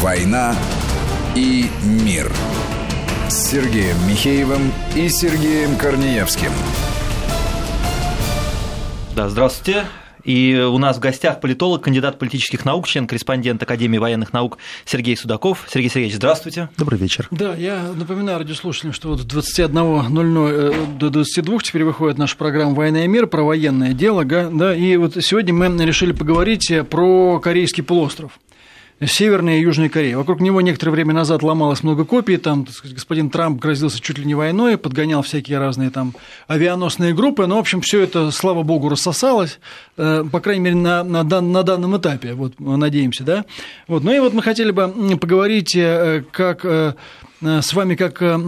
«Война и мир» с Сергеем Михеевым и Сергеем Корнеевским. Да, здравствуйте. И у нас в гостях политолог, кандидат политических наук, член-корреспондент Академии военных наук Сергей Судаков. Сергей Сергеевич, здравствуйте. Добрый вечер. Да, я напоминаю радиослушателям, что вот с 21.00 э, до 22 теперь выходит наша программа «Война и мир» про военное дело. Да, и вот сегодня мы решили поговорить про Корейский полуостров. Северной и Южной Кореи. Вокруг него некоторое время назад ломалось много копий, там сказать, господин Трамп грозился чуть ли не войной, подгонял всякие разные там авианосные группы, но, в общем, все это, слава богу, рассосалось, э, по крайней мере, на, на, на данном этапе, вот, надеемся, да. Вот. Ну и вот мы хотели бы поговорить, э, как Э, с вами как э,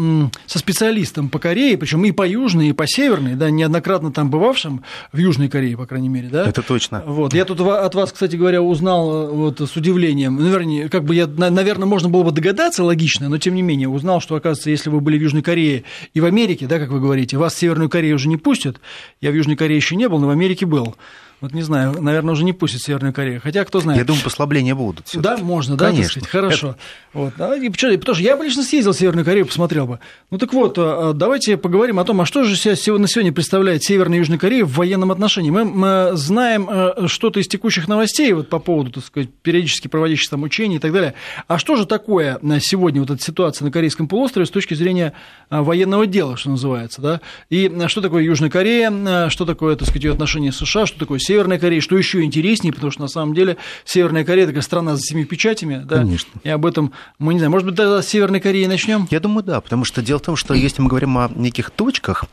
со специалистом по Корее, причем и по Южной, и по Северной, да, неоднократно там бывавшим, в Южной Корее, по крайней мере, да? Это точно. Вот. Я тут от вас, кстати говоря, узнал э, вот, с удивлением, ну, вернее, как бы я, наверное, можно было бы догадаться логично, но тем не менее узнал, что, оказывается, если вы были в Южной Корее и в Америке, да, как вы говорите, вас в Северную Корею уже не пустят, я в Южной Корее еще не был, но в Америке был. Вот не знаю, наверное, уже не пустят Северную Корею. Хотя, кто знает. Я думаю, послабления будут. Да, можно, да, Конечно. Сказать? Хорошо. Это... Вот. А, и, потому что я бы лично съездил в Северную Корею, посмотрел бы. Ну так вот, а, а, давайте поговорим о том, а что же на сегодня представляет Северная и Южная Корея в военном отношении. Мы, мы знаем что-то из текущих новостей вот, по поводу, так сказать, периодически проводящихся там учений и так далее. А что же такое на сегодня вот эта ситуация на Корейском полуострове с точки зрения военного дела, что называется, да? И что такое Южная Корея, что такое, так сказать, ее отношения с США, что такое Северная Корея, что еще еще интереснее, потому что на самом деле Северная Корея такая страна за семи печатями, да, Конечно. и об этом мы не знаем. Может быть, тогда с Северной Кореи начнем? Я думаю, да, потому что дело в том, что если мы говорим о неких точках,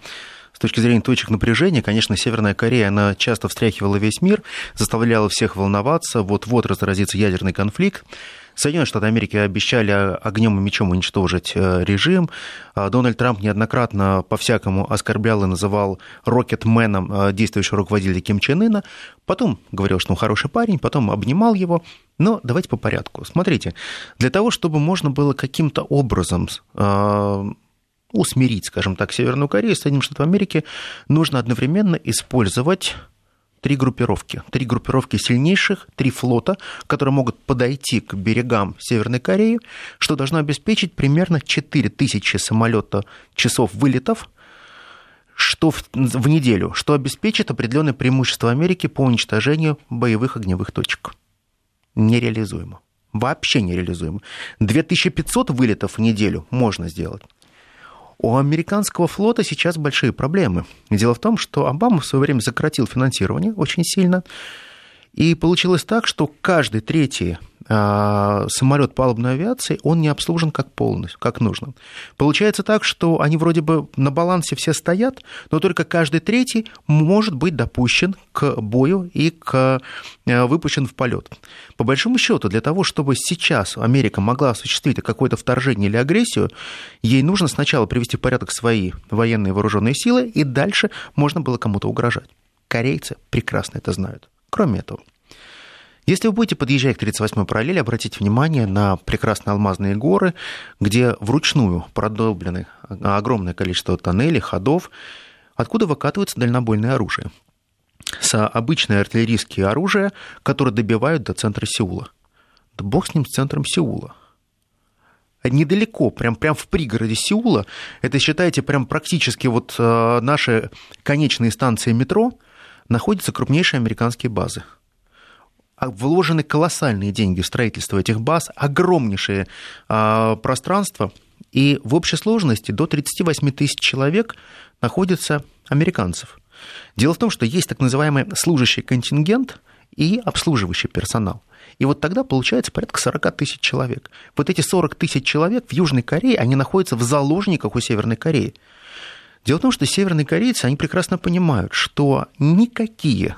с точки зрения точек напряжения, конечно, Северная Корея, она часто встряхивала весь мир, заставляла всех волноваться, вот-вот разразится ядерный конфликт. Соединенные Штаты Америки обещали огнем и мечом уничтожить э, режим. А Дональд Трамп неоднократно по-всякому оскорблял и называл рокетменом э, действующего руководителя Ким Чен Ына. Потом говорил, что он хороший парень, потом обнимал его. Но давайте по порядку. Смотрите, для того, чтобы можно было каким-то образом э, усмирить, скажем так, Северную Корею, Соединенные Штаты Америки, нужно одновременно использовать три группировки. Три группировки сильнейших, три флота, которые могут подойти к берегам Северной Кореи, что должно обеспечить примерно 4000 самолета часов вылетов, что в, в неделю, что обеспечит определенное преимущество Америки по уничтожению боевых огневых точек. Нереализуемо. Вообще нереализуемо. 2500 вылетов в неделю можно сделать. У американского флота сейчас большие проблемы. Дело в том, что Обама в свое время сократил финансирование очень сильно, и получилось так, что каждый третий а, самолет палубной авиации, он не обслужен как полностью, как нужно. Получается так, что они вроде бы на балансе все стоят, но только каждый третий может быть допущен к бою и к, э, выпущен в полет. По большому счету, для того, чтобы сейчас Америка могла осуществить какое-то вторжение или агрессию, ей нужно сначала привести в порядок свои военные вооруженные силы, и дальше можно было кому-то угрожать. Корейцы прекрасно это знают. Кроме этого, если вы будете подъезжать к 38-й параллели, обратите внимание на прекрасные алмазные горы, где вручную продолблены огромное количество тоннелей, ходов, откуда выкатывается дальнобойное оружие. С обычное артиллерийские оружия, которые добивают до центра Сеула. Да бог с ним, с центром Сеула недалеко, прям, прям в пригороде Сеула, это считайте прям практически вот э, наши конечные станции метро, находятся крупнейшие американские базы. А вложены колоссальные деньги в строительство этих баз, огромнейшее а, пространство, и в общей сложности до 38 тысяч человек находится американцев. Дело в том, что есть так называемый служащий контингент и обслуживающий персонал. И вот тогда получается порядка 40 тысяч человек. Вот эти 40 тысяч человек в Южной Корее, они находятся в заложниках у Северной Кореи. Дело в том, что северные корейцы, они прекрасно понимают, что никакие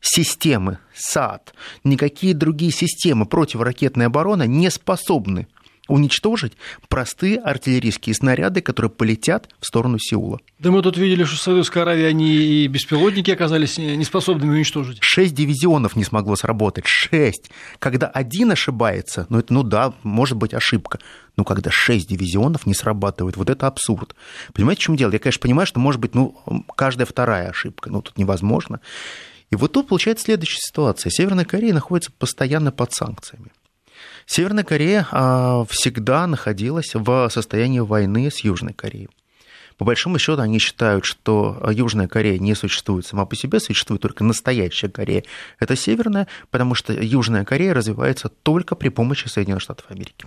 системы САД, никакие другие системы противоракетной обороны не способны уничтожить простые артиллерийские снаряды, которые полетят в сторону Сеула. Да мы тут видели, что в Саудовской Аравии они и беспилотники оказались неспособными уничтожить. Шесть дивизионов не смогло сработать. Шесть. Когда один ошибается, ну, это, ну да, может быть ошибка. Но когда шесть дивизионов не срабатывает, вот это абсурд. Понимаете, в чем дело? Я, конечно, понимаю, что может быть ну, каждая вторая ошибка, но тут невозможно. И вот тут получается следующая ситуация. Северная Корея находится постоянно под санкциями. Северная Корея а, всегда находилась в состоянии войны с Южной Кореей. По большому счету они считают, что Южная Корея не существует сама по себе, существует только настоящая Корея. Это Северная, потому что Южная Корея развивается только при помощи Соединенных Штатов Америки.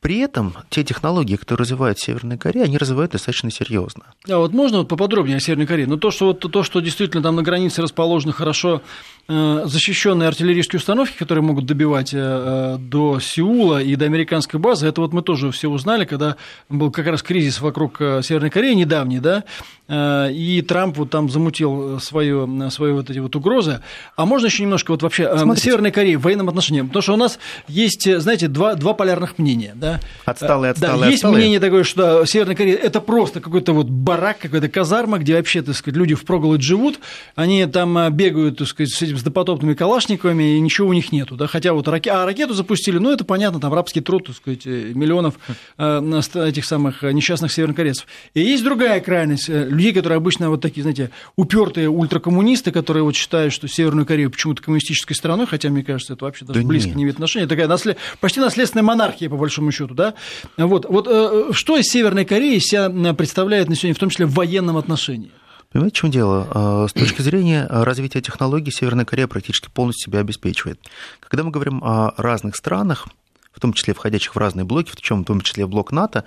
При этом те технологии, которые развивает Северная Корея, они развивают достаточно серьезно. А вот можно вот поподробнее о Северной Корее? Ну, то, что, вот, то, что действительно там на границе расположены хорошо защищенные артиллерийские установки, которые могут добивать э, э, до Сеула и до американской базы, это вот мы тоже все узнали, когда был как раз кризис вокруг Северной Кореи недавний, да, и Трамп вот там замутил свое, свои вот эти вот угрозы. А можно еще немножко вот вообще Смотрите. Северной Кореи в военном отношении? Потому что у нас есть, знаете, два, два полярных мнения, да. Отсталые, отсталые, да, есть отсталые. мнение такое, что Северная Корея – это просто какой-то вот барак, какая-то казарма, где вообще, так сказать, люди впроголодь живут, они там бегают, так сказать, с этими допотопными калашниковыми, и ничего у них нету, да, хотя вот раке... а ракету запустили, ну, это понятно, там рабский труд, так сказать, э, миллионов э, этих самых несчастных севернокорейцев. И есть другая крайность, э, людей, которые обычно вот такие, знаете, упертые ультракоммунисты, которые вот считают, что Северную Корею почему-то коммунистической страной, хотя, мне кажется, это вообще даже да близко нет. не имеет отношения, такая наслед... почти наследственная монархия, по большому счету, да, вот, вот э, что из Северной Кореи себя представляет на сегодня, в том числе в военном отношении? Понимаете, в чем дело? А, с точки зрения развития технологий Северная Корея практически полностью себя обеспечивает. Когда мы говорим о разных странах, в том числе входящих в разные блоки, в чем в том числе в блок НАТО,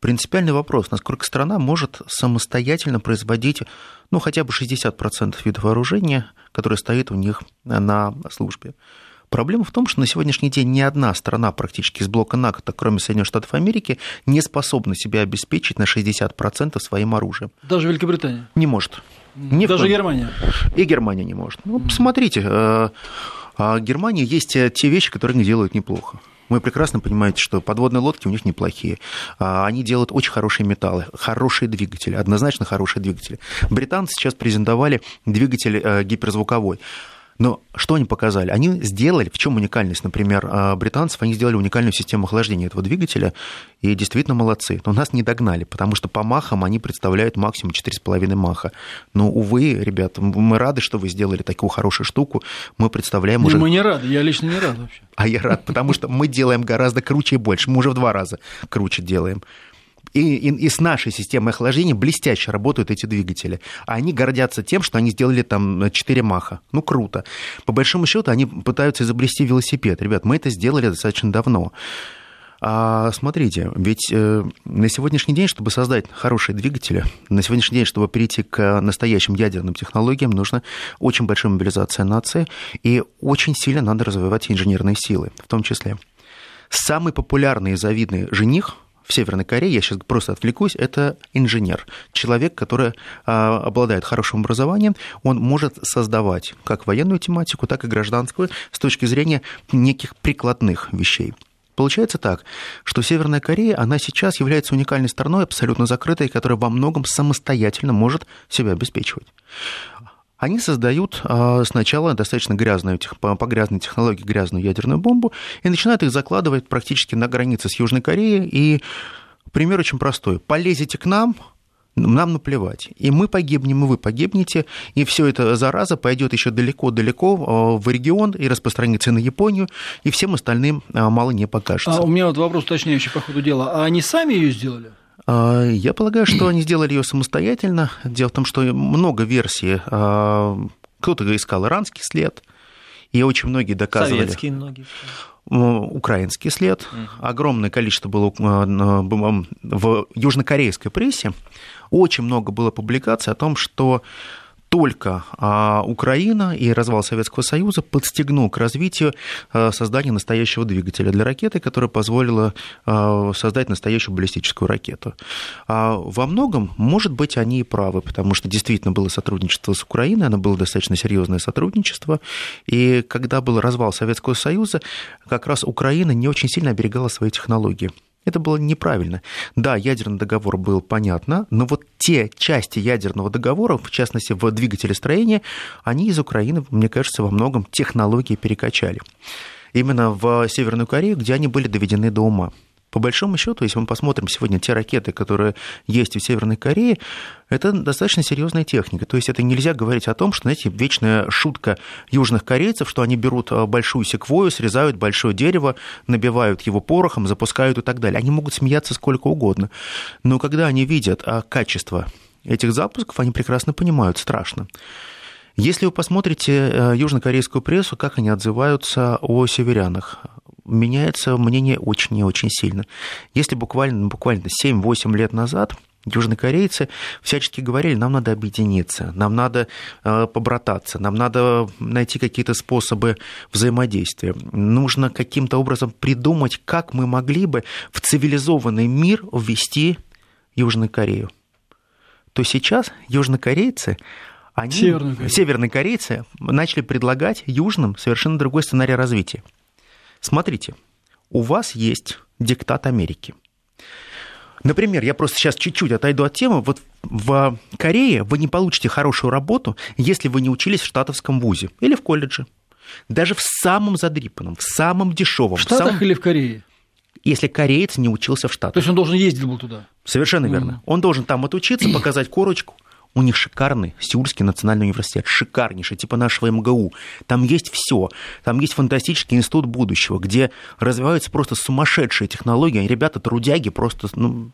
принципиальный вопрос, насколько страна может самостоятельно производить ну, хотя бы 60% видов вооружения, которые стоит у них на службе. Проблема в том, что на сегодняшний день ни одна страна практически из блока НАТО, кроме Соединенных Штатов Америки, не способна себя обеспечить на 60% своим оружием. Даже Великобритания? Не может. Не Даже. Германия? И Германия не может. Ну, посмотрите, в э, а Германии есть те вещи, которые они делают неплохо. Вы прекрасно понимаете, что подводные лодки у них неплохие. А, они делают очень хорошие металлы, хорошие двигатели, однозначно хорошие двигатели. Британцы сейчас презентовали двигатель э, гиперзвуковой. Но что они показали? Они сделали, в чем уникальность, например, а, британцев, они сделали уникальную систему охлаждения этого двигателя, и действительно молодцы. Но нас не догнали, потому что по махам они представляют максимум 4,5 маха. Но, увы, ребята, мы рады, что вы сделали такую хорошую штуку. Мы представляем не, уже... Мы не рады, я лично не рад вообще. А я рад, потому что мы делаем гораздо круче и больше. Мы уже в два раза круче делаем. И, и, и с нашей системой охлаждения блестяще работают эти двигатели. А они гордятся тем, что они сделали там 4 маха. Ну, круто. По большому счету, они пытаются изобрести велосипед. Ребят, мы это сделали достаточно давно. А смотрите, ведь э, на сегодняшний день, чтобы создать хорошие двигатели, на сегодняшний день, чтобы перейти к настоящим ядерным технологиям, нужна очень большая мобилизация нации, и очень сильно надо развивать инженерные силы, в том числе. Самый популярный и завидный жених в Северной Корее, я сейчас просто отвлекусь, это инженер. Человек, который а, обладает хорошим образованием, он может создавать как военную тематику, так и гражданскую с точки зрения неких прикладных вещей. Получается так, что Северная Корея, она сейчас является уникальной страной, абсолютно закрытой, которая во многом самостоятельно может себя обеспечивать они создают а, сначала достаточно грязную, по грязной технологии грязную ядерную бомбу и начинают их закладывать практически на границе с Южной Кореей. И пример очень простой. Полезете к нам, нам наплевать. И мы погибнем, и вы погибнете, и все это зараза пойдет еще далеко-далеко а, в регион и распространится на Японию, и всем остальным а, мало не покажется. А у меня вот вопрос уточняющий по ходу дела. А они сами ее сделали? А, я полагаю, что они сделали ее самостоятельно. Дело в том, что много версий. А, кто-то искал иранский след, и очень многие доказывали... Советские многие. Украинский след. Огромное количество было а, в южнокорейской прессе. Очень много было публикаций о том, что только а, Украина и развал Советского Союза подстегнул к развитию а, создания настоящего двигателя для ракеты, которая позволила а, создать настоящую баллистическую ракету. Во многом, может быть, они и правы, потому что действительно было сотрудничество с Украиной, оно было достаточно серьезное сотрудничество, и когда был развал Советского Союза, как раз Украина не очень сильно оберегала свои технологии. Это было неправильно. Да, ядерный договор был понятно, но вот те части ядерного договора, в частности, в двигателестроении, они из Украины, мне кажется, во многом технологии перекачали. Именно в Северную Корею, где они были доведены до ума. По большому счету, если мы посмотрим сегодня те ракеты, которые есть у Северной Кореи, это достаточно серьезная техника. То есть это нельзя говорить о том, что, знаете, вечная шутка южных корейцев, что они берут а, большую секвою, срезают большое дерево, набивают его порохом, запускают и так далее. Они могут смеяться сколько угодно. Но когда они видят а, качество этих запусков, они прекрасно понимают, страшно. Если вы посмотрите э, южнокорейскую прессу, как они отзываются о северянах, меняется мнение очень и очень сильно. Если буквально, буквально 7-8 лет назад южнокорейцы всячески говорили, нам надо объединиться, нам надо э, побрататься, нам надо найти какие-то способы взаимодействия. Нужно каким-то образом придумать, как мы могли бы в цивилизованный мир ввести Южную Корею. То сейчас южнокорейцы они, северные корейцы, начали предлагать южным совершенно другой сценарий развития. Смотрите, у вас есть диктат Америки. Например, я просто сейчас чуть-чуть отойду от темы. Вот в Корее вы не получите хорошую работу, если вы не учились в штатовском вузе или в колледже. Даже в самом задрипанном, в самом дешевом. В Штатах самом... или в Корее? Если кореец не учился в Штатах. То есть он должен ездить был туда? Совершенно верно. Mm. Он должен там отучиться, показать корочку, у них шикарный Сеульский национальный университет, шикарнейший, типа нашего МГУ. Там есть все. Там есть фантастический институт будущего, где развиваются просто сумасшедшие технологии. Они, ребята, трудяги, просто, ну,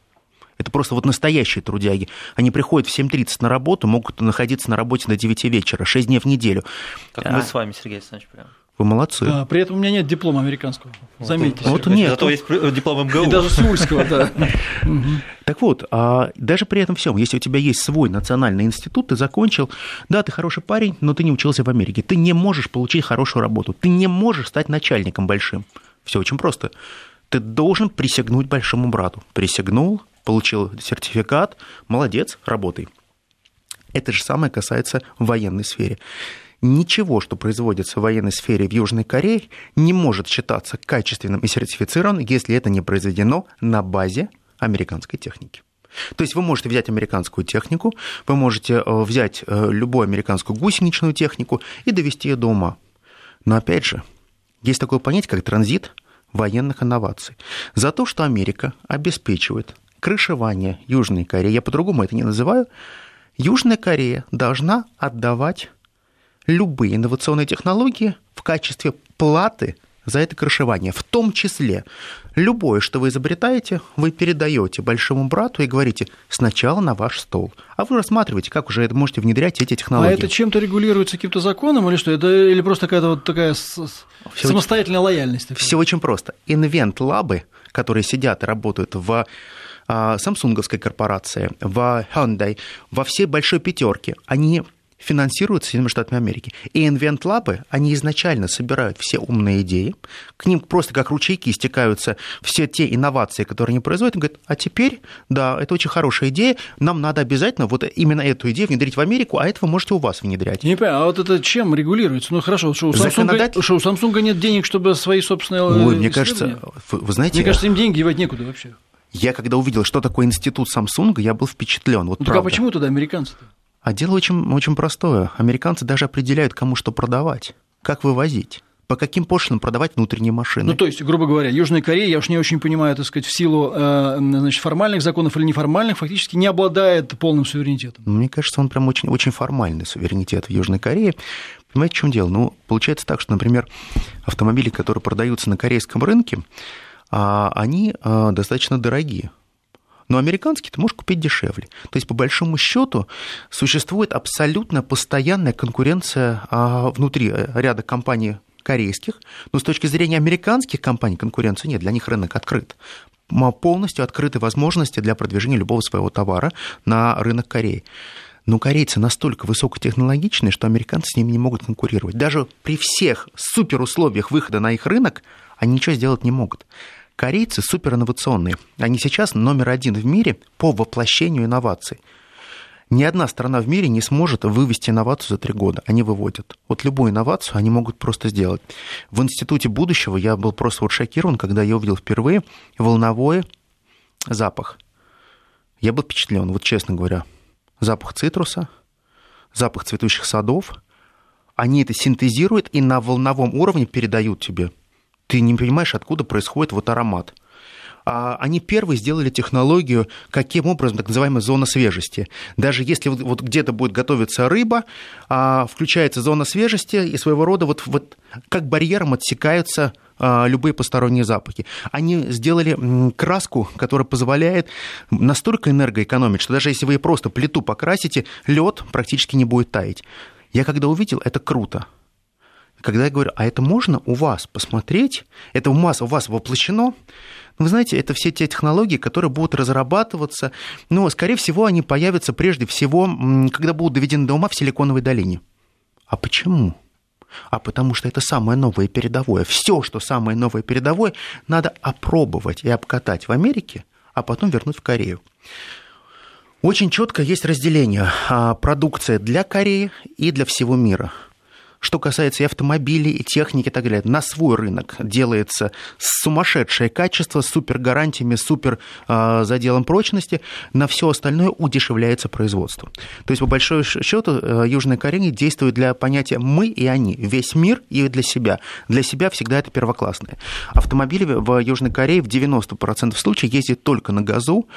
это просто вот настоящие трудяги. Они приходят в 7.30 на работу, могут находиться на работе до 9 вечера, 6 дней в неделю. Как а... мы с вами, Сергей Александрович, прям. Вы молодцы. Да, при этом у меня нет диплома американского. Заметьте. Вот, вот нет. Зато есть диплом МГУ. И даже Сеульского, да. Так вот, а даже при этом всем, если у тебя есть свой национальный институт, ты закончил, да, ты хороший парень, но ты не учился в Америке, ты не можешь получить хорошую работу, ты не можешь стать начальником большим. Все очень просто. Ты должен присягнуть большому брату. Присягнул, получил сертификат, молодец, работай. Это же самое касается военной сферы ничего, что производится в военной сфере в Южной Корее, не может считаться качественным и сертифицированным, если это не произведено на базе американской техники. То есть вы можете взять американскую технику, вы можете э, взять э, любую американскую гусеничную технику и довести ее до ума. Но опять же, есть такое понятие, как транзит военных инноваций. За то, что Америка обеспечивает крышевание Южной Кореи, я по-другому это не называю, Южная Корея должна отдавать любые инновационные технологии в качестве платы за это крышевание. В том числе любое, что вы изобретаете, вы передаете большому брату и говорите сначала на ваш стол. А вы рассматриваете, как уже можете внедрять эти технологии. А это чем-то регулируется каким-то законом или что? Это или просто какая-то вот такая Все самостоятельная очень... лояльность? Все очень просто. Invent -лабы, которые сидят и работают в а, Samsung овской корпорации, в Hyundai, во всей большой пятерке, они финансируются Соединенными Штатами Америки. И Invent Lab, они изначально собирают все умные идеи, к ним просто как ручейки стекаются все те инновации, которые они производят, и говорят, а теперь, да, это очень хорошая идея, нам надо обязательно вот именно эту идею внедрить в Америку, а это вы можете у вас внедрять. Не понимаю, а вот это чем регулируется? Ну хорошо, что у Samsung, Законодатель... что у Samsung нет денег, чтобы свои собственные Ой, мне кажется, вы, вы знаете... Мне кажется, им деньги девать некуда вообще. Я когда увидел, что такое институт Samsung, я был впечатлен. Вот ну, так а почему туда американцы-то? А дело очень, очень простое. Американцы даже определяют, кому что продавать, как вывозить по каким пошлинам продавать внутренние машины. Ну, то есть, грубо говоря, Южная Корея, я уж не очень понимаю, так сказать, в силу э, значит, формальных законов или неформальных, фактически не обладает полным суверенитетом. Мне кажется, он прям очень, очень формальный суверенитет в Южной Корее. Понимаете, в чем дело? Ну, получается так, что, например, автомобили, которые продаются на корейском рынке, а, они а, достаточно дорогие но американский ты можешь купить дешевле. То есть, по большому счету, существует абсолютно постоянная конкуренция а, внутри э, ряда компаний корейских, но с точки зрения американских компаний конкуренции нет, для них рынок открыт полностью открыты возможности для продвижения любого своего товара на рынок Кореи. Но корейцы настолько высокотехнологичные, что американцы с ними не могут конкурировать. Даже при всех суперусловиях выхода на их рынок они ничего сделать не могут. Корейцы суперинновационные. Они сейчас номер один в мире по воплощению инноваций. Ни одна страна в мире не сможет вывести инновацию за три года. Они выводят. Вот любую инновацию они могут просто сделать. В Институте будущего я был просто вот шокирован, когда я увидел впервые волновой запах. Я был впечатлен, вот честно говоря. Запах цитруса, запах цветущих садов. Они это синтезируют и на волновом уровне передают тебе – ты не понимаешь, откуда происходит вот аромат. а, они первые сделали технологию, каким образом, так называемая зона свежести. Даже если вот где-то будет готовиться рыба, а, включается зона свежести, и своего рода вот, вот как барьером отсекаются а, любые посторонние запахи. Они сделали краску, которая позволяет настолько энергоэкономить, что даже если вы просто плиту покрасите, лед практически не будет таять. Я когда увидел, это круто. Когда я говорю, а это можно у вас посмотреть, это у вас, у вас воплощено, вы знаете, это все те технологии, которые будут разрабатываться, но, скорее всего, они появятся прежде всего, когда будут доведены до ума в Силиконовой долине. А почему? а потому что это самое новое передовое. Все, что самое новое передовое, надо опробовать и обкатать в Америке, а потом вернуть в Корею. Очень четко есть разделение. А, продукция для Кореи и для всего мира – что касается и автомобилей, и техники и так далее, на свой рынок делается сумасшедшее качество, с супер гарантиями, супер э, заделом прочности. На все остальное удешевляется производство. То есть, по большому счету, э, Южная Корея действует для понятия «мы» и «они». Весь мир и для себя. Для себя всегда это первоклассное. Автомобили в Южной Корее в 90% случаев ездят только на газу.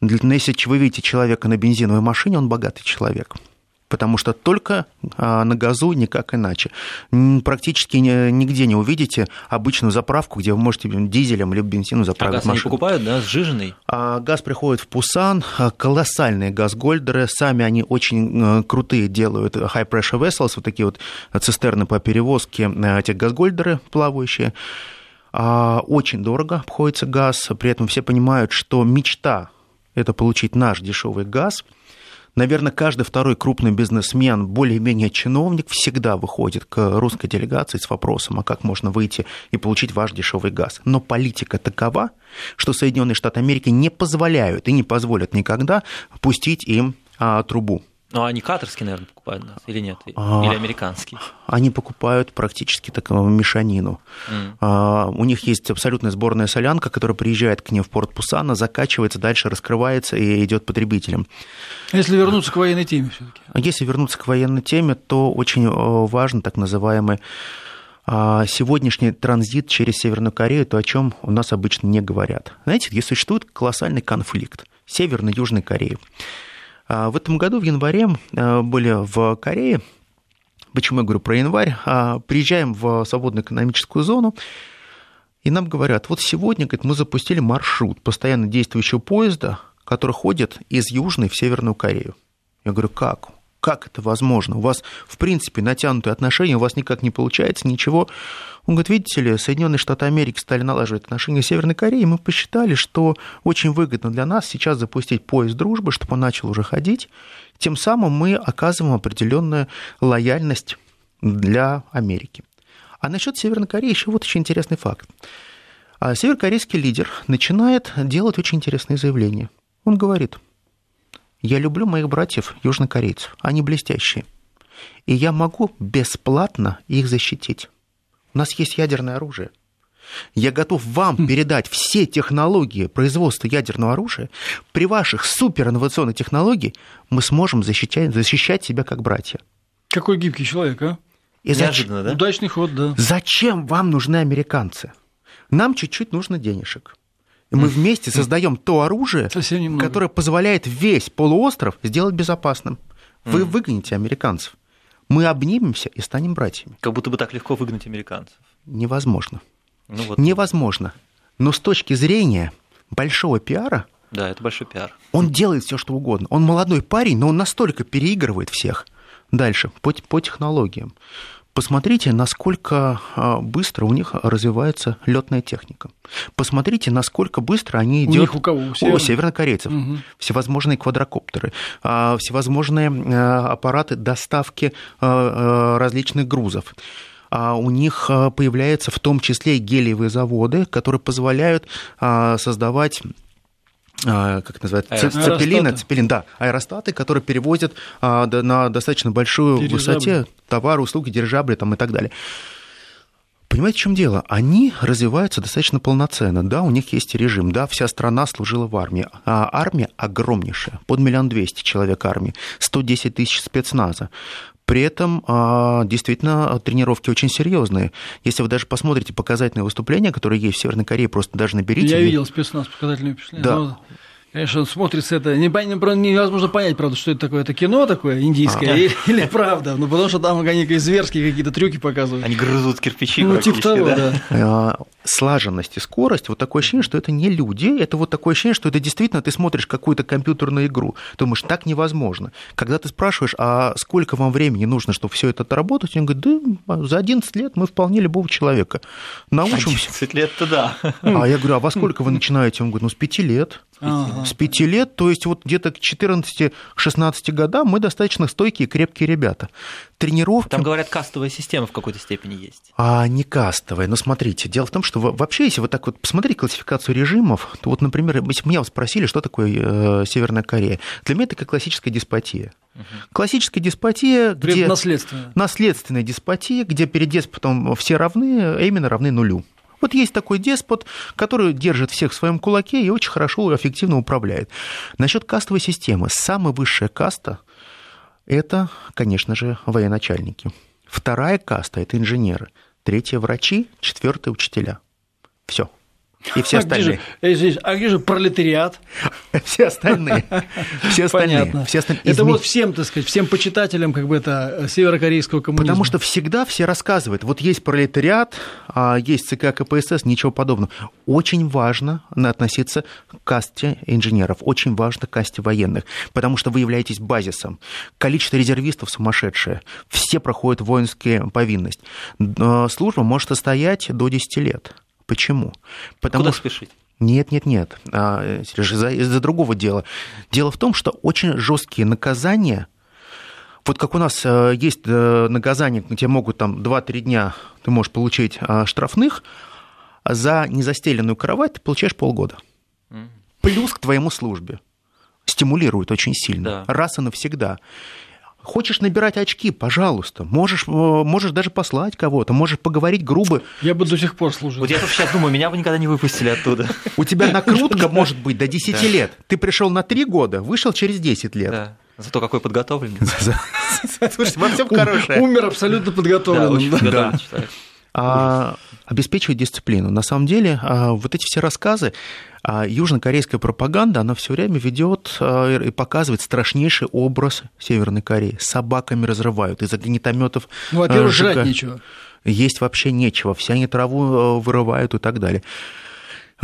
Если вы видите человека на бензиновой машине, он богатый человек потому что только а, на газу, никак иначе. Практически нигде не увидите обычную заправку, где вы можете дизелем либо бензином а заправить а газ машину. они покупают, да, сжиженный? А газ приходит в Пусан, колоссальные газгольдеры, сами они очень э, крутые делают high pressure vessels, вот такие вот цистерны по перевозке этих газгольдеры плавающие. Очень дорого обходится газ, при этом все понимают, что мечта – это получить наш дешевый газ – Наверное, каждый второй крупный бизнесмен, более-менее чиновник, всегда выходит к русской делегации с вопросом, а как можно выйти и получить ваш дешевый газ. Но политика такова, что Соединенные Штаты Америки не позволяют и не позволят никогда пустить им а, трубу. Ну, они катарские, наверное, покупают газ, или нет? А, или американский? Они покупают практически такую мешанину. Mm. У них есть абсолютная сборная солянка, которая приезжает к ним в порт Пусана, закачивается, дальше раскрывается и идет потребителям. Если вернуться к военной теме все-таки. Если вернуться к военной теме, то очень э, важен так называемый а, сегодняшний транзит через Северную Корею, то, о чем у нас обычно не говорят. Знаете, существует колоссальный конфликт Северной и Южной Кореи. А, в этом году, в январе, а, были в Корее. Почему я говорю про январь? А, приезжаем в свободную экономическую зону, и нам говорят, вот сегодня говорит, мы запустили маршрут постоянно действующего поезда, который ходит из Южной в Северную Корею. Я говорю, как? Как это возможно? У вас, в принципе, натянутые отношения, у вас никак не получается, ничего. Он говорит, видите ли, Соединенные Штаты Америки стали налаживать отношения с Северной Кореей, мы посчитали, что очень выгодно для нас сейчас запустить поезд дружбы, чтобы он начал уже ходить. Тем самым мы оказываем определенную лояльность для Америки. А насчет Северной Кореи еще вот очень интересный факт. А северокорейский лидер начинает делать очень интересные заявления. Он говорит, я люблю моих братьев южнокорейцев, они блестящие, и я могу бесплатно их защитить. У нас есть ядерное оружие. Я готов вам хм. передать все технологии производства ядерного оружия. При ваших суперинновационных технологиях мы сможем защищать, защищать себя как братья. Какой гибкий человек, а? И Неожиданно, зач... да? Удачный ход, да. Зачем вам нужны американцы? Нам чуть-чуть нужно денежек. Мы вместе создаем то оружие, которое позволяет весь полуостров сделать безопасным. Вы выгоните американцев мы обнимемся и станем братьями. Как будто бы так легко выгнать американцев. Невозможно. Ну, вот. Невозможно. Но с точки зрения большого пиара, да, это большой пиар. Он делает все, что угодно. Он молодой парень, но он настолько переигрывает всех. Дальше, по, по технологиям. Посмотрите, насколько а, быстро у них развивается летная техника. Посмотрите, насколько быстро они идут. У них у кого? У, север... у севернокорейцев. Угу. Всевозможные квадрокоптеры, а, всевозможные а, аппараты доставки различных грузов у них появляются в том числе и гелиевые заводы, которые позволяют создавать а, как это называется, аэростаты. цепелины, цепелин, да, аэростаты, которые перевозят а, на достаточно большую дирижабли. высоте товары, услуги, дирижабли там, и так далее. Понимаете, в чем дело? Они развиваются достаточно полноценно. Да, у них есть режим, да, вся страна служила в армии. А армия огромнейшая, под миллион двести человек армии, 110 тысяч спецназа. При этом а, действительно тренировки очень серьезные. Если вы даже посмотрите показательные выступления, которые есть в Северной Корее, просто даже наберите. Я видел спецназ показательные впечатления. Да. Конечно, смотрится это невозможно понять, правда, что это такое. Это кино такое индийское а. или, или правда? Ну, потому что там они зверские какие-то трюки показывают. Они грызут кирпичи. Ну, типа того, да. да. А, слаженность и скорость, вот такое ощущение, что это не люди, это вот такое ощущение, что это действительно ты смотришь какую-то компьютерную игру. Думаешь, так невозможно. Когда ты спрашиваешь, а сколько вам времени нужно, чтобы все это отработать, он говорит, да, за 11 лет мы вполне любого человека научимся. 11 лет-то да. А я говорю, а во сколько вы начинаете? Он говорит, ну, с 5 лет. Ага. С 5 лет, то есть вот где-то к 14-16 годам мы достаточно стойкие, крепкие ребята. Тренировки... Там, говорят, кастовая система в какой-то степени есть. А не кастовая. Но смотрите, дело в том, что вообще, если вот так вот посмотреть классификацию режимов, то вот, например, если меня спросили, что такое э, Северная Корея, для меня это как классическая деспотия. Угу. Классическая деспотия, где... Наследственная. Наследственная деспотия, где перед деспотом все равны, а именно равны нулю. Вот есть такой деспот, который держит всех в своем кулаке и очень хорошо и эффективно управляет. Насчет кастовой системы. Самая высшая каста – это, конечно же, военачальники. Вторая каста – это инженеры. Третья – врачи, четвертая – учителя. Все. И все остальные. А где же, а где же пролетариат? Все остальные. Все остальные. Понятно. Все остальные. Это вот всем, так сказать, всем почитателям как бы это э, северокорейского коммунизма. Потому что всегда все рассказывают, вот есть пролетариат, а есть ЦК КПСС, ничего подобного. Очень важно относиться к касте инженеров, очень важно к касте военных, потому что вы являетесь базисом. Количество резервистов сумасшедшее. Все проходят воинские повинность. Служба может состоять до 10 лет. Почему? Потому... Куда спешить? Нет, нет, нет, а, Сережа, из-за, из другого дела. Дело в том, что очень жесткие наказания, вот как у нас э, есть э, наказания, где могут там 2-3 дня ты можешь получить а, штрафных, за незастеленную кровать ты получаешь полгода. Плюс к твоему службе. Стимулирует очень сильно. Да. Раз и навсегда. Хочешь набирать очки, пожалуйста. Можешь, э, можешь даже послать кого-то, можешь поговорить грубо. Я бы до сих пор служил. Вот я только сейчас думаю, меня бы никогда не выпустили оттуда. У тебя накрутка может быть до 10 лет. Ты пришел на 3 года, вышел через 10 лет. Да. Зато какой подготовленный. Слушайте, во всем хорошее. Умер абсолютно подготовленный. Да, а, обеспечивать дисциплину. На самом деле, а, вот эти все рассказы, а южнокорейская пропаганда, она все время ведет а, и показывает страшнейший образ Северной Кореи. Собаками разрывают, из огнетометов. Ну, во-первых, жрать нечего. Есть вообще нечего, все они траву вырывают и так далее.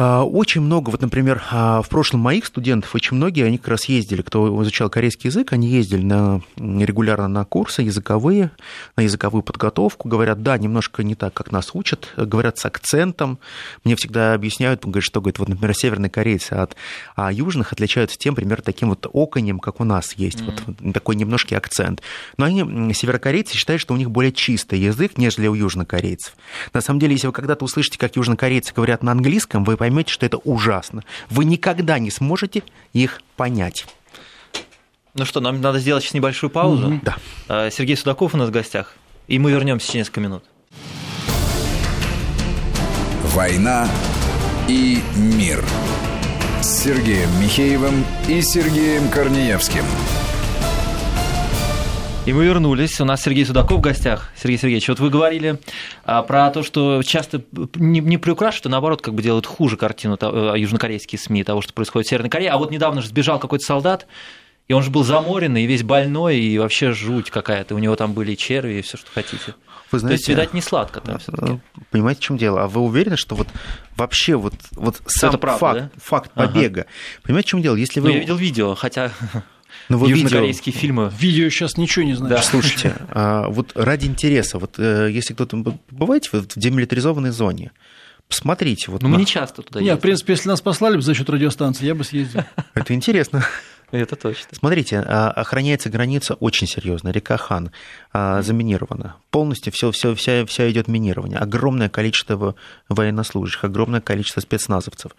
А, очень много, вот, например, а, в прошлом моих студентов, очень многие, они как раз ездили, кто изучал корейский язык, они ездили на, регулярно на курсы языковые, на языковую подготовку, говорят, да, немножко не так, как нас учат, говорят с акцентом. Мне всегда объясняют, говорят, что, говорят, вот, например, северные корейцы от а южных отличаются тем, примерно, таким вот оконем, как у нас есть, mm-hmm. вот такой немножко акцент. Но они, северокорейцы, считают, что у них более чистый язык, нежели у южнокорейцев. На самом деле, если вы когда-то услышите, как южнокорейцы говорят на английском, вы поймете, что это ужасно. Вы никогда не сможете их понять. Ну что, нам надо сделать сейчас небольшую паузу. Mm-hmm. Да. А, Сергей Судаков у нас в гостях, и мы вернемся через несколько минут. «Война и мир» с Сергеем Михеевым и Сергеем Корнеевским – и мы вернулись. У нас Сергей Судаков в гостях. Сергей Сергеевич, вот вы говорили а, про то, что часто не, не приукрашивают, а наоборот, как бы делают хуже картину э, южнокорейские СМИ того, что происходит в Северной Корее. А вот недавно же сбежал какой-то солдат, и он же был заморенный, и весь больной, и вообще жуть какая-то. У него там были черви и все, что хотите. Вы знаете, То есть, видать, не сладко там все таки Понимаете, в чем дело? А вы уверены, что вот вообще вот, вот сам правда, факт, да? факт побега, ага. понимаете, в чем дело? Если ну, вы... Ну, я видел видео, хотя но ну, вы Южнокорейские видео... фильмы. Видео сейчас ничего не знаю. Да. Слушайте, а, вот ради интереса, вот э, если кто-то бываете в демилитаризованной зоне, посмотрите. Вот ну, на... мы не часто туда Нет, в принципе, если нас послали бы за счет радиостанции, я бы съездил. Это интересно. Это точно. Смотрите, а, охраняется граница очень серьезно. Река Хан а, заминирована. Полностью все, все, вся, вся идет минирование. Огромное количество военнослужащих, огромное количество спецназовцев.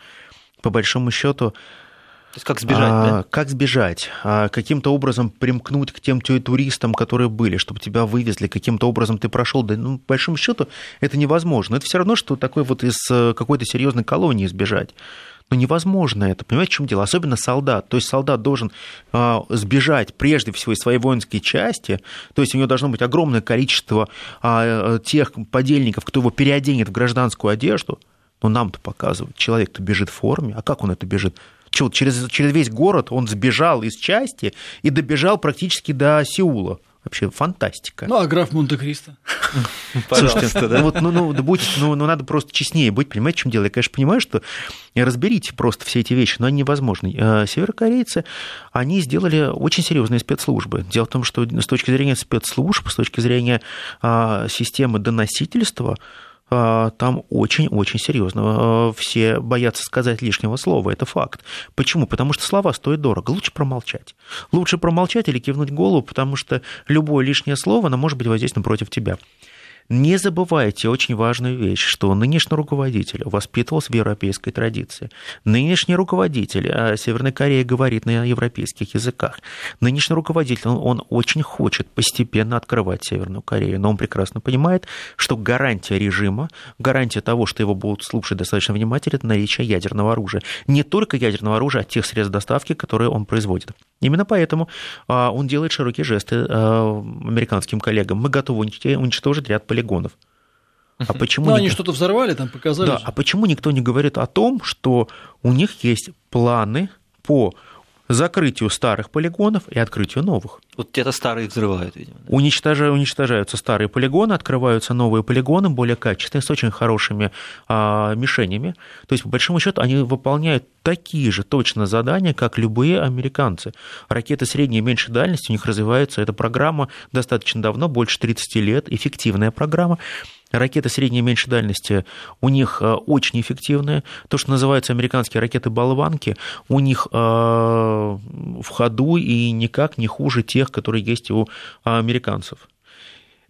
По большому счету, то есть как сбежать, а, да? Как сбежать? А, каким-то образом примкнуть к тем туристам, которые были, чтобы тебя вывезли, каким-то образом ты прошел. Да, ну, по большому счету, это невозможно. Это все равно, что такой вот из э, какой-то серьезной колонии сбежать. Ну, невозможно это. Понимаете, в чем дело? Особенно солдат. То есть солдат должен э, сбежать прежде всего из своей воинской части. То есть у него должно быть огромное количество э, тех подельников, кто его переоденет в гражданскую одежду. Но нам-то показывают. Человек-то бежит в форме. А как он это бежит? Что, через, через весь город он сбежал из части и добежал практически до Сеула. Вообще фантастика. Ну, а граф Монте-Кристо? Слушайте, ну, вот, ну, ну, да будь, ну, ну, надо просто честнее быть, понимаете, в чем дело? Я, конечно, понимаю, что разберите просто все эти вещи, но они невозможны. А северокорейцы, они сделали очень серьезные спецслужбы. Дело в том, что с точки зрения спецслужб, с точки зрения а, системы доносительства, там очень-очень серьезно. А, все боятся сказать лишнего слова, это факт. Почему? Потому что слова стоят дорого. Лучше промолчать. Лучше промолчать или кивнуть голову, потому что любое лишнее слово, оно может быть воздействием против тебя. Не забывайте очень важную вещь, что нынешний руководитель воспитывался в европейской традиции. Нынешний руководитель а Северной Кореи говорит на европейских языках. Нынешний руководитель, он, он очень хочет постепенно открывать Северную Корею, но он прекрасно понимает, что гарантия режима, гарантия того, что его будут слушать достаточно внимательно, это наличие ядерного оружия. Не только ядерного оружия, а тех средств доставки, которые он производит. Именно поэтому а, он делает широкие жесты а, американским коллегам. Мы готовы уничтожить ряд полигонов полигонов. А почему ну, никто... они что-то взорвали, там показали. Да, а почему никто не говорит о том, что у них есть планы по закрытию старых полигонов и открытию новых. Вот это старые взрывают, видимо. Да? Уничтожа... Уничтожаются старые полигоны, открываются новые полигоны, более качественные, с очень хорошими а, мишенями. То есть, по большому счету, они выполняют такие же точно задания, как любые американцы. Ракеты средней и меньшей дальности у них развиваются. Эта программа достаточно давно, больше 30 лет, эффективная программа. Ракеты средней и меньшей дальности у них э, очень эффективные. То, что называются американские ракеты-болванки, у них э, в ходу и никак не хуже тех, которые есть у американцев.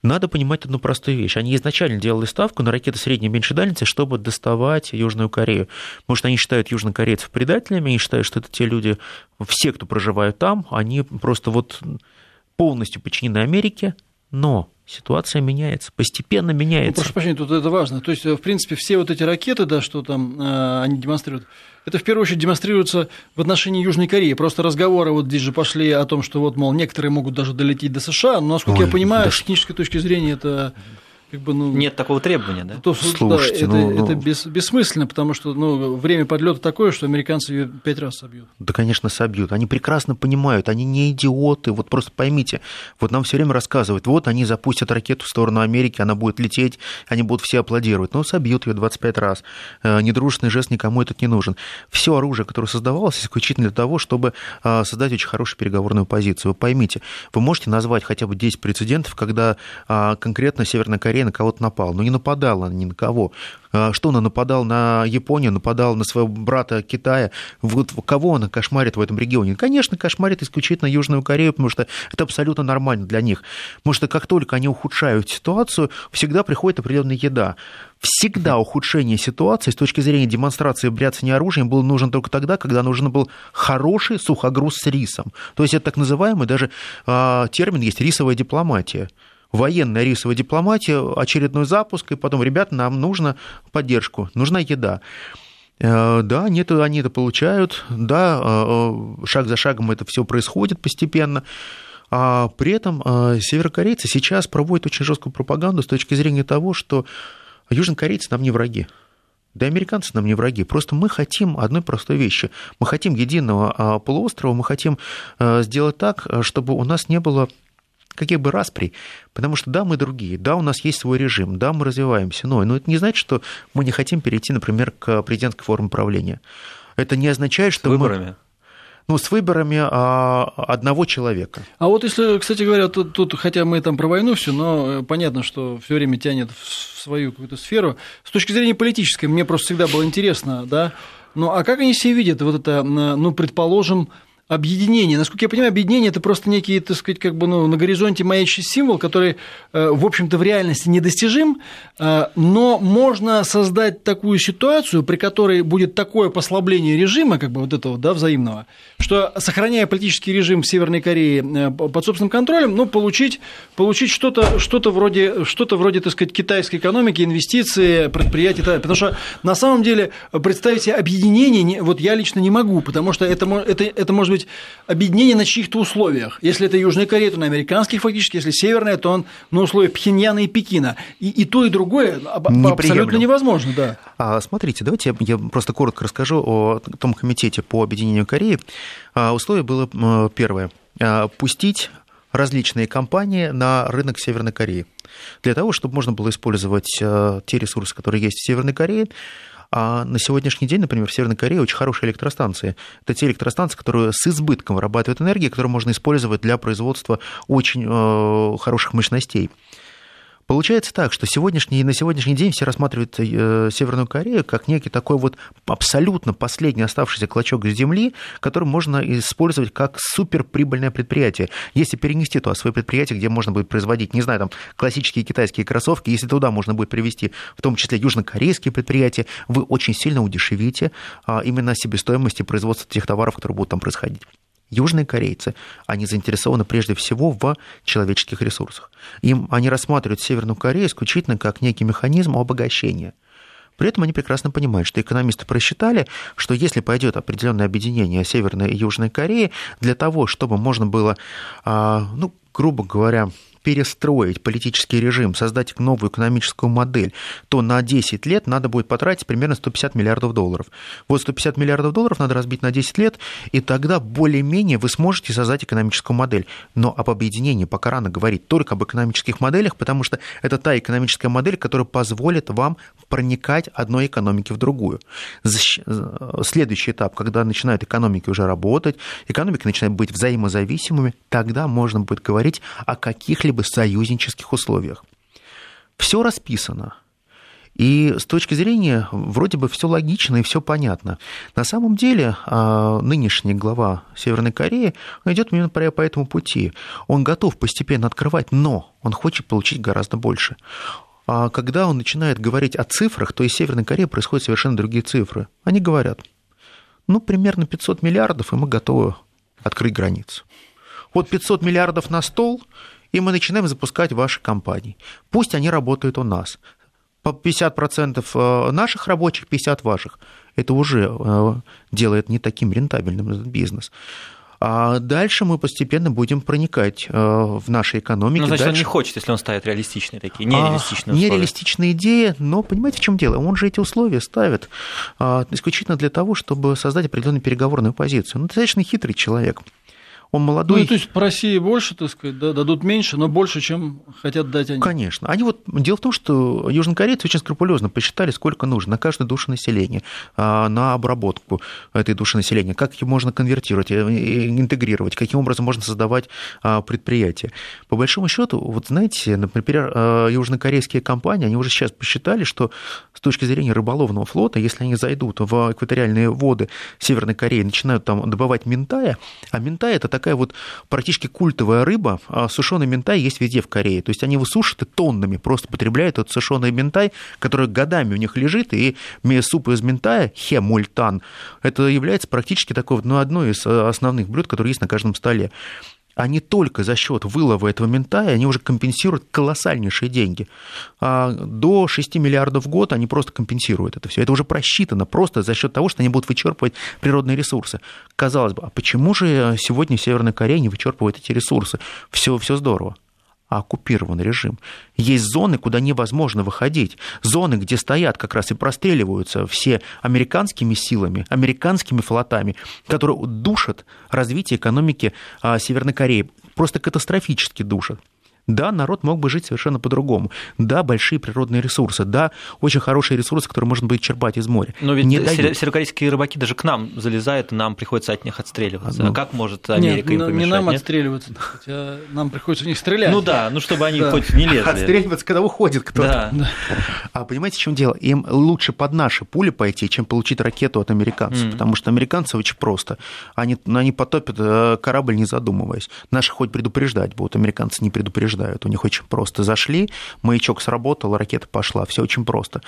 Надо понимать одну простую вещь. Они изначально делали ставку на ракеты средней и меньшей дальности, чтобы доставать Южную Корею. Потому что они считают южнокорейцев предателями, они считают, что это те люди, все, кто проживают там, они просто вот полностью подчинены Америке, но ситуация меняется, постепенно меняется. Ну, прошу прощения, тут это важно. То есть, в принципе, все вот эти ракеты, да, что там э, они демонстрируют, это в первую очередь демонстрируется в отношении Южной Кореи. Просто разговоры вот здесь же пошли о том, что вот, мол, некоторые могут даже долететь до США, но, насколько Ой, я понимаю, да. с технической точки зрения это как бы, ну, Нет такого требования, да? То, Слушайте, да, ну, это, ну... это бес, бессмысленно, потому что ну, время подлета такое, что американцы ее пять раз собьют. Да, конечно, собьют. Они прекрасно понимают, они не идиоты. Вот просто поймите, вот нам все время рассказывают, вот они запустят ракету в сторону Америки, она будет лететь, они будут все аплодировать. Ну, собьют ее 25 раз. Э, недружественный жест никому этот не нужен. Все оружие, которое создавалось, исключительно для того, чтобы э, создать очень хорошую переговорную позицию. Вы поймите, вы можете назвать хотя бы 10 прецедентов, когда э, конкретно Северная Корея Корея на кого-то напала, но не нападала ни на кого. А, что она нападала на Японию, нападала на своего брата Китая. Вот кого она кошмарит в этом регионе? Конечно, кошмарит исключительно Южную Корею, потому что это абсолютно нормально для них. Потому что как только они ухудшают ситуацию, всегда приходит определенная еда. Всегда ухудшение ситуации с точки зрения демонстрации бряцания оружием было нужно только тогда, когда нужен был хороший сухогруз с рисом. То есть это так называемый даже э, термин есть рисовая дипломатия военная рисовая дипломатия, очередной запуск, и потом, ребят, нам нужна поддержку, нужна еда. Э, да, это, они это получают, да, э, э, шаг за шагом это все происходит постепенно. А при этом северокорейцы сейчас проводят очень жесткую пропаганду с точки зрения того, что южнокорейцы нам не враги. Да американцы нам не враги. Просто мы хотим одной простой вещи. Мы хотим единого полуострова, мы хотим сделать так, чтобы у нас не было каких бы расприй, потому что да, мы другие, да, у нас есть свой режим, да, мы развиваемся, но, но это не значит, что мы не хотим перейти, например, к президентской форме правления. Это не означает, что С выборами. мы ну, с выборами а, одного человека. А вот если, кстати говоря, тут, тут хотя мы там про войну все, но э, понятно, что все время тянет в свою какую-то сферу. С точки зрения политической, мне просто всегда было интересно, да, ну а как они себе видят вот это, ну, предположим, объединение. Насколько я понимаю, объединение это просто некий, так сказать, как бы ну, на горизонте маячий символ, который, э, в общем-то, в реальности недостижим, э, но можно создать такую ситуацию, при которой будет такое послабление режима, как бы вот этого, да, взаимного, что, сохраняя политический режим в Северной Корее э, под собственным контролем, ну, получить, получить что-то что вроде, что вроде, так сказать, китайской экономики, инвестиции, предприятий, потому что на самом деле представить себе объединение, вот я лично не могу, потому что это, это, это может быть быть объединение на чьих-то условиях. Если это Южная Корея, то на американских фактически, если Северная, то он на условиях Пхеньяна и Пекина. И, и то, и другое абсолютно невозможно. Да. А, смотрите, давайте я просто коротко расскажу о том комитете по объединению Кореи. А, условие было первое а, – пустить различные компании на рынок Северной Кореи. Для того, чтобы можно было использовать те ресурсы, которые есть в Северной Корее, а на сегодняшний день, например, в Северной Корее очень хорошие электростанции. Это те электростанции, которые с избытком вырабатывают энергию, которую можно использовать для производства очень э, хороших мощностей. Получается так, что сегодняшний, на сегодняшний день все рассматривают э, Северную Корею как некий такой вот абсолютно последний оставшийся клочок земли, который можно использовать как суперприбыльное предприятие. Если перенести туда свое предприятие, где можно будет производить, не знаю, там классические китайские кроссовки, если туда можно будет привести в том числе южнокорейские предприятия, вы очень сильно удешевите а, именно себестоимости производства тех товаров, которые будут там происходить. Южные корейцы, они заинтересованы прежде всего в человеческих ресурсах. Им, они рассматривают Северную Корею исключительно как некий механизм обогащения. При этом они прекрасно понимают, что экономисты просчитали, что если пойдет определенное объединение Северной и Южной Кореи, для того, чтобы можно было, а, ну, грубо говоря, перестроить политический режим, создать новую экономическую модель, то на 10 лет надо будет потратить примерно 150 миллиардов долларов. Вот 150 миллиардов долларов надо разбить на 10 лет, и тогда более-менее вы сможете создать экономическую модель. Но об объединении пока рано говорить, только об экономических моделях, потому что это та экономическая модель, которая позволит вам проникать одной экономики в другую. Следующий этап, когда начинают экономики уже работать, экономика начинает быть взаимозависимыми, тогда можно будет говорить о каких-либо каких-либо союзнических условиях. Все расписано. И с точки зрения вроде бы все логично и все понятно. На самом деле а, нынешний глава Северной Кореи идет именно по этому пути. Он готов постепенно открывать, но он хочет получить гораздо больше. А когда он начинает говорить о цифрах, то из Северной Кореи происходят совершенно другие цифры. Они говорят, ну, примерно 500 миллиардов, и мы готовы открыть границу. Вот 500 миллиардов на стол, и мы начинаем запускать ваши компании. Пусть они работают у нас. По 50% э, наших рабочих, 50% ваших. Это уже э, делает не таким рентабельным этот бизнес. А дальше мы постепенно будем проникать э, в наши экономики. Ну, значит, дальше... он не хочет, если он ставит реалистичные такие, нереалистичные а, условия. Нереалистичные идеи, но понимаете, в чем дело? Он же эти условия ставит а, исключительно для того, чтобы создать определенную переговорную позицию. Он достаточно хитрый человек он молодой. Ну, то есть по России больше, так сказать, да, дадут меньше, но больше, чем хотят дать они. Конечно. Они вот... Дело в том, что южнокорейцы очень скрупулезно посчитали, сколько нужно на каждую душу населения, а, на обработку этой души населения, как ее можно конвертировать, э, интегрировать, каким образом можно создавать а, предприятия. По большому счету, вот знаете, например, а, южнокорейские компании, они уже сейчас посчитали, что с точки зрения рыболовного флота, если они зайдут в экваториальные воды Северной Кореи, начинают там добывать ментая, а ментая это так такая вот практически культовая рыба. А сушеный ментай есть везде в Корее. То есть они высушат и тоннами просто потребляют этот сушеный ментай, который годами у них лежит, и суп из ментая, хемультан, это является практически такой, ну, одной из э, основных блюд, которые есть на каждом столе они только за счет вылова этого ментая, они уже компенсируют колоссальнейшие деньги. А до 6 миллиардов в год они просто компенсируют это все. Это уже просчитано просто за счет того, что они будут вычерпывать природные ресурсы. Казалось бы, а почему же сегодня Северная Корея не вычерпывает эти ресурсы? Все, все здорово оккупированный режим. Есть зоны, куда невозможно выходить. Зоны, где стоят как раз и простреливаются все американскими силами, американскими флотами, которые душат развитие экономики а, Северной Кореи. Просто катастрофически душат. Да, народ мог бы жить совершенно по-другому. Да, большие природные ресурсы. Да, очень хорошие ресурсы, которые можно будет черпать из моря. Но ведь не северокорейские рыбаки даже к нам залезают, и нам приходится от них отстреливаться. Ну, а как может Америка нет, им помешать? Не нам нет? отстреливаться, хотя нам приходится в них стрелять. Ну да, ну чтобы они да. хоть не лезли. Отстреливаться, когда уходит кто-то. Да. А понимаете, в чем дело? Им лучше под наши пули пойти, чем получить ракету от американцев. Mm. Потому что американцы очень просто. Они, они потопят э, корабль, не задумываясь. Наши хоть предупреждать будут, американцы не предупреждают. У них очень просто. Зашли, маячок сработал, ракета пошла. Все очень просто.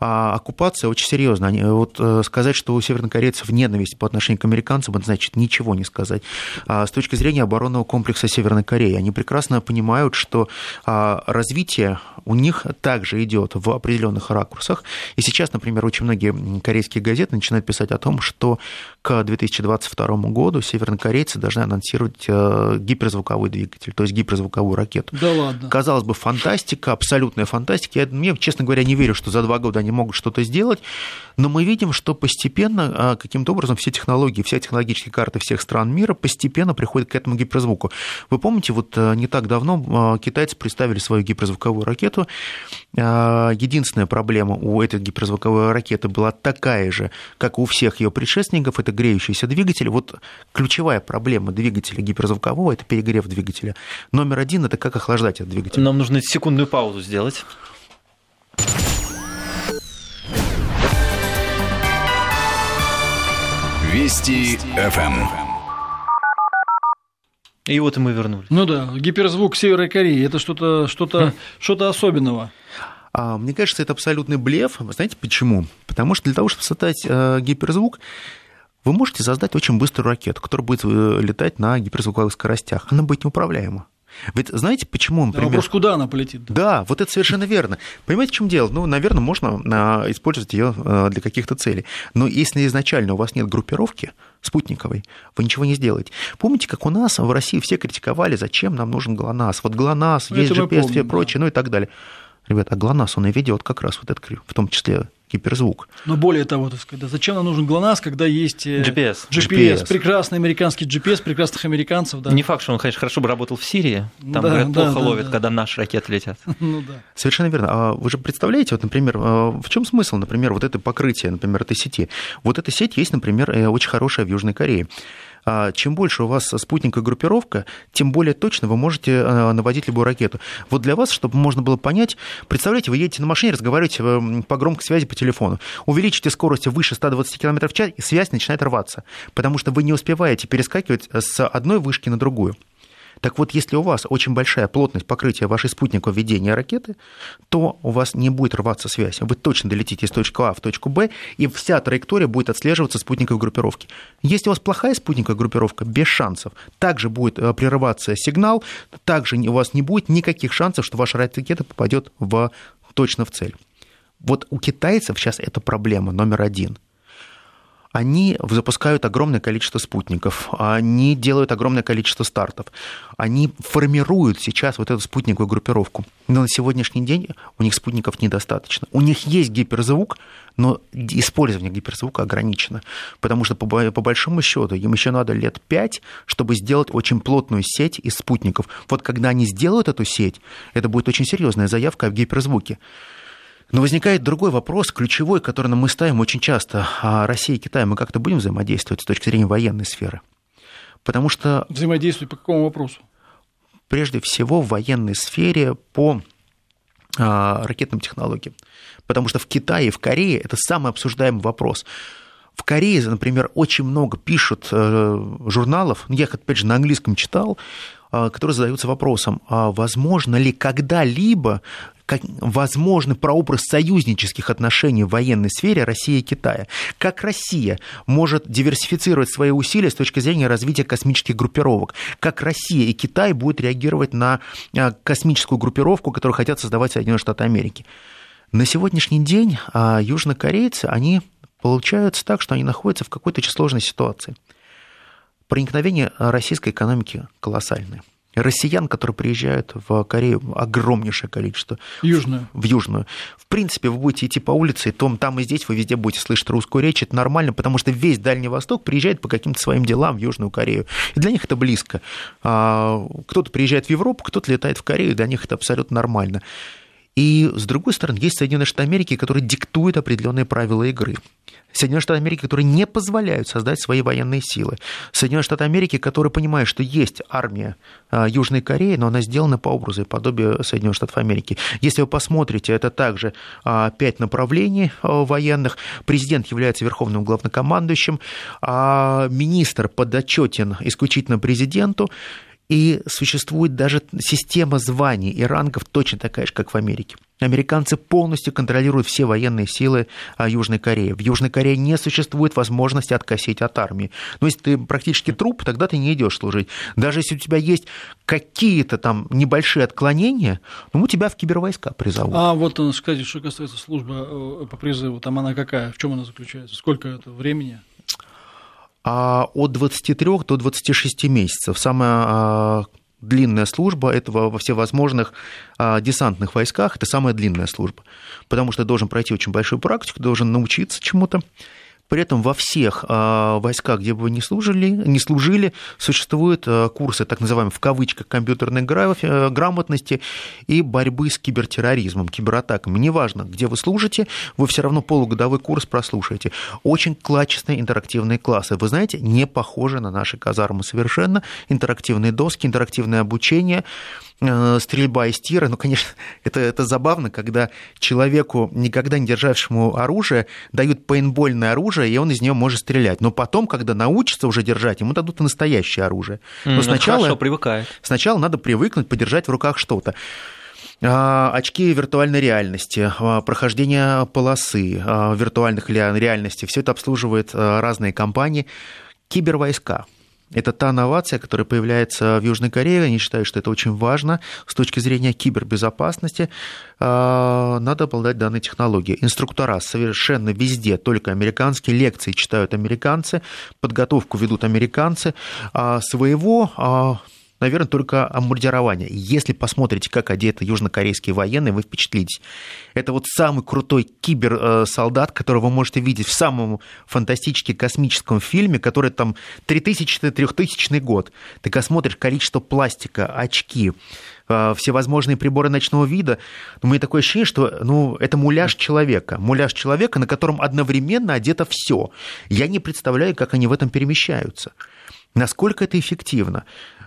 А оккупация очень серьезная. Они, вот э, сказать, что у севернокорейцев ненависть по отношению к американцам, это значит ничего не сказать. А с точки зрения оборонного комплекса Северной Кореи, они прекрасно понимают, что а, развитие у них также идет в определенных ракурсах. И сейчас, например, очень многие корейские газеты начинают писать о том, что к 2022 году севернокорейцы должны анонсировать э, гиперзвуковой двигатель, то есть гиперзвуковую ракету. Да ладно. Казалось бы, фантастика, абсолютная фантастика. Я, мне, честно говоря, не верю, что за два года они могут что-то сделать, но мы видим, что постепенно, а, каким-то образом, все технологии, вся технологические карты всех стран мира постепенно приходят к этому гиперзвуку. Вы помните, вот э, не так давно э, китайцы представили свою гиперзвуковую ракету. Единственная проблема у этой гиперзвуковой ракеты была такая же, как у всех ее предшественников, это греющийся двигатель. Вот ключевая проблема двигателя гиперзвукового – это перегрев двигателя. Номер один – это как охлаждать этот двигатель. Нам нужно секундную паузу сделать. Вести ФМ. И вот и мы вернулись. Ну да, гиперзвук Северной Кореи это что-то что хм. что особенного. А, мне кажется, это абсолютный блеф. Вы знаете почему? Потому что для того, чтобы создать э, гиперзвук, вы можете создать очень быструю ракету, которая будет э, летать на гиперзвуковых скоростях. Она будет неуправляема. Ведь знаете, почему, например... Да, вопрос, куда она полетит? Да, вот это совершенно верно. Понимаете, в чем дело? Ну, наверное, можно а, использовать ее а, для каких-то целей. Но если изначально у вас нет группировки спутниковой, вы ничего не сделаете. Помните, как у нас в России все критиковали, зачем нам нужен ГЛОНАСС? Вот ГЛОНАСС, есть GPS, помним, все прочее, да. ну и так далее. Ребята, а ГЛОНАСС, он и ведет как раз вот этот, в том числе гиперзвук. Но более того, так сказать, зачем нам нужен ГЛОНАСС, когда есть GPS. Э, GPS, GPS. прекрасный американский GPS, прекрасных американцев. Да. Не факт, что он, конечно, хорошо бы работал в Сирии, там, да, говорят, плохо да, ловит, да. когда наши ракеты летят. ну, да. Совершенно верно. А вы же представляете, вот, например, а, в чем смысл, например, вот это покрытие, например, этой сети? Вот эта сеть есть, например, э, очень хорошая в Южной Корее. А чем больше у вас спутниковая группировка, тем более точно вы можете э, наводить любую ракету. Вот для вас, чтобы можно было понять, представляете, вы едете на машине, разговариваете э, по громкой связи по телефону, увеличите скорость выше 120 км в час, и связь начинает рваться, потому что вы не успеваете перескакивать с одной вышки на другую. Так вот, если у вас очень большая плотность покрытия вашей спутникового ведения ракеты, то у вас не будет рваться связь. Вы точно долетите из точки А в точку Б, и вся траектория будет отслеживаться спутниковой группировки. Если у вас плохая спутниковая группировка, без шансов, также будет э, прерываться сигнал, также у вас не будет никаких шансов, что ваша ракета попадет в, точно в цель. Вот у китайцев сейчас это проблема номер один – они запускают огромное количество спутников, они делают огромное количество стартов, они формируют сейчас вот эту спутниковую группировку. Но на сегодняшний день у них спутников недостаточно. У них есть гиперзвук, но использование гиперзвука ограничено, потому что по, по большому счету им еще надо лет пять, чтобы сделать очень плотную сеть из спутников. Вот когда они сделают эту сеть, это будет очень серьезная заявка в гиперзвуке. Но возникает другой вопрос, ключевой, который мы ставим очень часто. А Россия и Китай, мы как-то будем взаимодействовать с точки зрения военной сферы? Потому что... Взаимодействовать по какому вопросу? Прежде всего в военной сфере по а, ракетным технологиям. Потому что в Китае и в Корее это самый обсуждаемый вопрос. В Корее, например, очень много пишут э, журналов, я их, опять же, на английском читал, а, которые задаются вопросом, а возможно ли когда-либо как возможный прообраз союзнических отношений в военной сфере России и Китая. Как Россия может диверсифицировать свои усилия с точки зрения развития космических группировок. Как Россия и Китай будут реагировать на а, космическую группировку, которую хотят создавать Соединенные Штаты Америки. На сегодняшний день а, южнокорейцы, они получаются так, что они находятся в какой-то сложной ситуации. Проникновение российской экономики колоссальное. Россиян, которые приезжают в Корею, огромнейшее количество. Южную. В Южную. В принципе, вы будете идти по улице, и том, там и здесь вы везде будете слышать русскую речь, это нормально, потому что весь Дальний Восток приезжает по каким-то своим делам в Южную Корею. И для них это близко. А, кто-то приезжает в Европу, кто-то летает в Корею, для них это абсолютно нормально. И, с другой стороны, есть Соединенные Штаты Америки, которые диктуют определенные правила игры. Соединенные Штаты Америки, которые не позволяют создать свои военные силы. Соединенные Штаты Америки, которые понимают, что есть армия а, Южной Кореи, но она сделана по образу и подобию Соединенных Штатов Америки. Если вы посмотрите, это также а, пять направлений а, военных. Президент является верховным главнокомандующим, а министр подотчетен исключительно президенту. И существует даже система званий и рангов точно такая же, как в Америке. Американцы полностью контролируют все военные силы а, Южной Кореи. В Южной Корее не существует возможности откосить от армии. Но если ты практически труп, тогда ты не идешь служить. Даже если у тебя есть какие-то там небольшие отклонения, ну, тебя в кибервойска призовут. А вот, скажите, что касается службы э, по призыву, там она какая? В чем она заключается? Сколько это времени? А от 23 до 26 месяцев. Самая а, длинная служба этого во всевозможных а, десантных войсках, это самая длинная служба, потому что должен пройти очень большую практику, должен научиться чему-то. При этом во всех а, войсках, где бы вы не служили, не служили существуют а, курсы, так называемые в кавычках, компьютерной э, грамотности и борьбы с кибертерроризмом, кибератаками. Неважно, где вы служите, вы все равно полугодовой курс прослушаете. Очень качественные интерактивные классы. Вы знаете, не похожи на наши казармы совершенно. Интерактивные доски, интерактивное обучение – стрельба из тира. Ну, конечно, это, это забавно, когда человеку, никогда не державшему оружие, дают пейнтбольное оружие, и он из нее может стрелять. Но потом, когда научится уже держать, ему дадут и настоящее оружие. Но mm, сначала, хорошо, привыкает. Сначала надо привыкнуть, подержать в руках что-то а, очки виртуальной реальности, а, прохождение полосы а, виртуальных реальностей, все это обслуживает разные компании, кибервойска. Это та новация, которая появляется в Южной Корее. Они считают, что это очень важно с точки зрения кибербезопасности. А, надо обладать данной технологией. Инструктора совершенно везде, только американские. Лекции читают американцы, подготовку ведут американцы. А своего а, наверное, только обмундирование. Если посмотрите, как одеты южнокорейские военные, вы впечатлитесь. Это вот самый крутой киберсолдат, которого вы можете видеть в самом фантастически космическом фильме, который там 3000-3000 год. Ты когда смотришь количество пластика, очки, э, всевозможные приборы ночного вида, у меня такое ощущение, что ну, это муляж человека. Муляж человека, на котором одновременно одето все. Я не представляю, как они в этом перемещаются. Насколько это эффективно?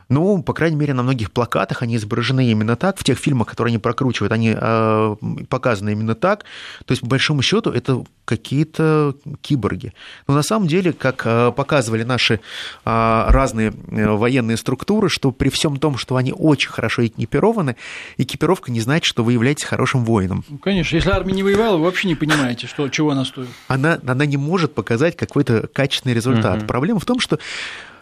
Ну, по крайней мере, на многих плакатах они изображены именно так, в тех фильмах, которые они прокручивают, они э, показаны именно так. То есть, по большому счету, это какие-то киборги. Но на самом деле, как э, показывали наши э, разные военные структуры, что при всем том, что они очень хорошо экипированы, экипировка не значит, что вы являетесь хорошим воином. Ну, конечно, если армия не воевала, вы вообще не понимаете, что, чего она стоит. Она, она не может показать какой-то качественный результат. Угу. Проблема в том, что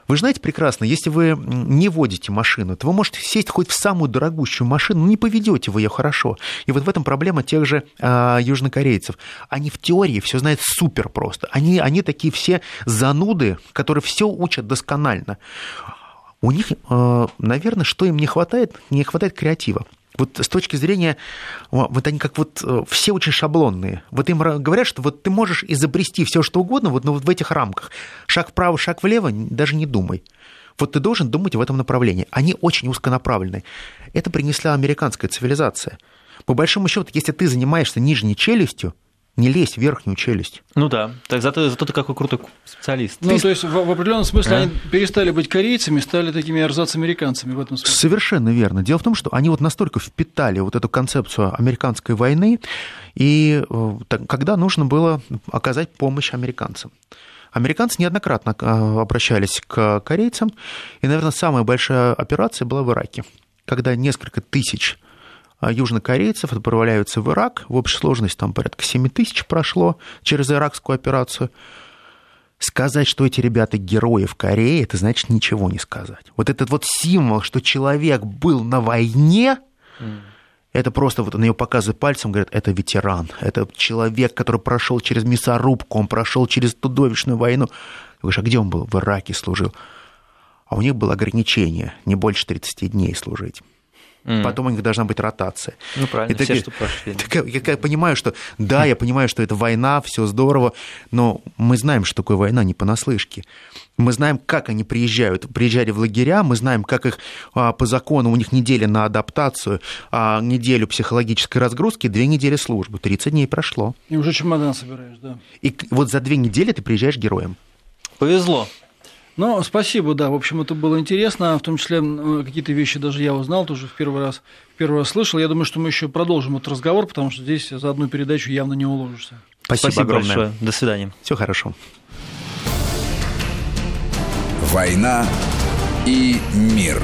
вы знаете прекрасно, если вы не водите машину, то вы можете сесть хоть в самую дорогущую машину, но не поведете вы ее хорошо. И вот в этом проблема тех же э, южнокорейцев. Они в теории все знают супер просто. Они, они такие все зануды, которые все учат досконально. У них, э, наверное, что им не хватает? Не хватает креатива. Вот с точки зрения, вот они как вот э, все очень шаблонные. Вот им говорят, что вот ты можешь изобрести все что угодно вот, но вот в этих рамках. Шаг вправо, шаг влево, даже не думай. Вот ты должен думать в этом направлении. Они очень узконаправленные. Это принесла американская цивилизация. По большому счету, если ты занимаешься нижней челюстью, не лезь в верхнюю челюсть. Ну да, так зато, зато ты какой крутой специалист. Ну, ты... то есть, в, в определенном смысле а? они перестали быть корейцами, стали такими эрзац-американцами в этом смысле. Совершенно верно. Дело в том, что они вот настолько впитали вот эту концепцию американской войны, и э, когда нужно было оказать помощь американцам. Американцы неоднократно э, обращались к корейцам, и, наверное, самая большая операция была в Ираке, когда несколько тысяч южнокорейцев отправляются в Ирак. В общей сложности там порядка 7 тысяч прошло через иракскую операцию. Сказать, что эти ребята герои в Корее, это значит ничего не сказать. Вот этот вот символ, что человек был на войне, mm. это просто вот он ее показывает пальцем, говорит, это ветеран, это человек, который прошел через мясорубку, он прошел через тудовищную войну. Говоришь, а где он был? В Ираке служил. а у них было ограничение не больше 30 дней служить. Mm. Потом у них должна быть ротация. Ну, правильно, и все, что прошли. Так, я, я понимаю, что да, я понимаю, что это война, все здорово, но мы знаем, что такое война не понаслышке. Мы знаем, как они приезжают. Приезжали в лагеря, мы знаем, как их а, по закону, у них неделя на адаптацию, а, неделю психологической разгрузки, две недели службы. 30 дней прошло. И уже чемодан собираешь, да. И вот за две недели ты приезжаешь героем. Повезло. Ну, спасибо, да. В общем, это было интересно. В том числе какие-то вещи даже я узнал, тоже в первый раз, в первый раз слышал. Я думаю, что мы еще продолжим этот разговор, потому что здесь за одну передачу явно не уложишься. Спасибо, Спасибо огромное. большое. До свидания. Все хорошо. «Война и мир».